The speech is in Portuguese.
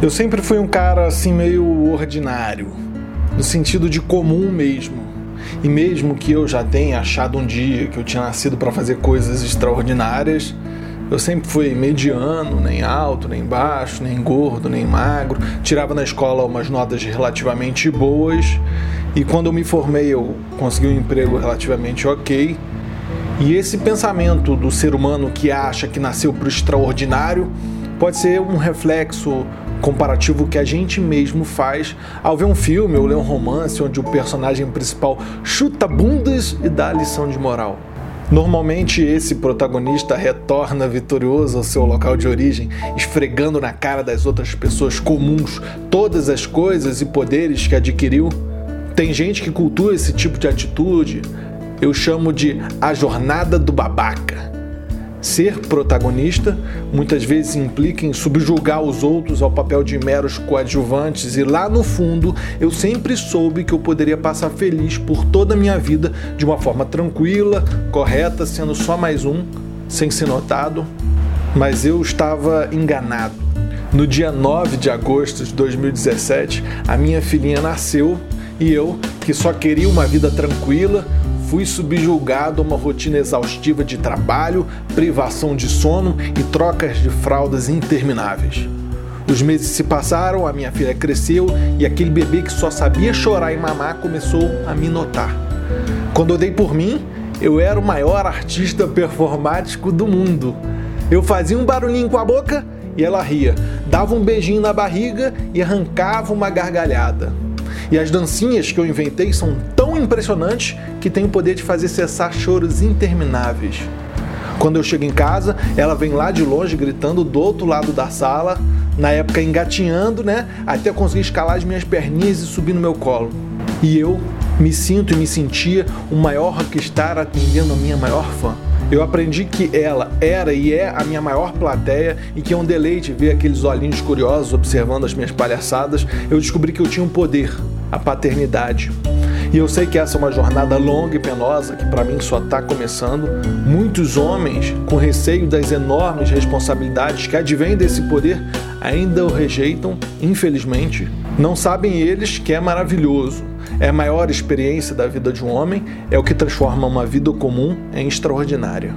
Eu sempre fui um cara assim meio ordinário, no sentido de comum mesmo. E mesmo que eu já tenha achado um dia que eu tinha nascido para fazer coisas extraordinárias, eu sempre fui mediano, nem alto, nem baixo, nem gordo, nem magro. Tirava na escola umas notas relativamente boas. E quando eu me formei, eu consegui um emprego relativamente ok. E esse pensamento do ser humano que acha que nasceu para o extraordinário pode ser um reflexo comparativo que a gente mesmo faz ao ver um filme ou ler um romance onde o personagem principal chuta bundas e dá lição de moral. Normalmente esse protagonista retorna vitorioso ao seu local de origem, esfregando na cara das outras pessoas comuns todas as coisas e poderes que adquiriu. Tem gente que cultua esse tipo de atitude, eu chamo de a jornada do babaca. Ser protagonista muitas vezes implica em subjugar os outros ao papel de meros coadjuvantes, e lá no fundo eu sempre soube que eu poderia passar feliz por toda a minha vida de uma forma tranquila, correta, sendo só mais um, sem ser notado. Mas eu estava enganado. No dia 9 de agosto de 2017, a minha filhinha nasceu e eu, que só queria uma vida tranquila, fui subjugado a uma rotina exaustiva de trabalho, privação de sono e trocas de fraldas intermináveis. Os meses se passaram, a minha filha cresceu e aquele bebê que só sabia chorar e mamar começou a me notar. Quando eu dei por mim, eu era o maior artista performático do mundo. Eu fazia um barulhinho com a boca e ela ria, dava um beijinho na barriga e arrancava uma gargalhada. E as dancinhas que eu inventei são tão impressionantes que têm o poder de fazer cessar choros intermináveis. Quando eu chego em casa, ela vem lá de longe gritando do outro lado da sala, na época engatinhando, né? Até conseguir escalar as minhas perninhas e subir no meu colo. E eu me sinto e me sentia o maior rockstar atendendo a minha maior fã. Eu aprendi que ela era e é a minha maior plateia e que é um deleite ver aqueles olhinhos curiosos observando as minhas palhaçadas. Eu descobri que eu tinha um poder, a paternidade. E eu sei que essa é uma jornada longa e penosa que para mim só está começando. Muitos homens, com receio das enormes responsabilidades que advêm desse poder, ainda o rejeitam, infelizmente. Não sabem eles que é maravilhoso. É a maior experiência da vida de um homem, é o que transforma uma vida comum em extraordinária.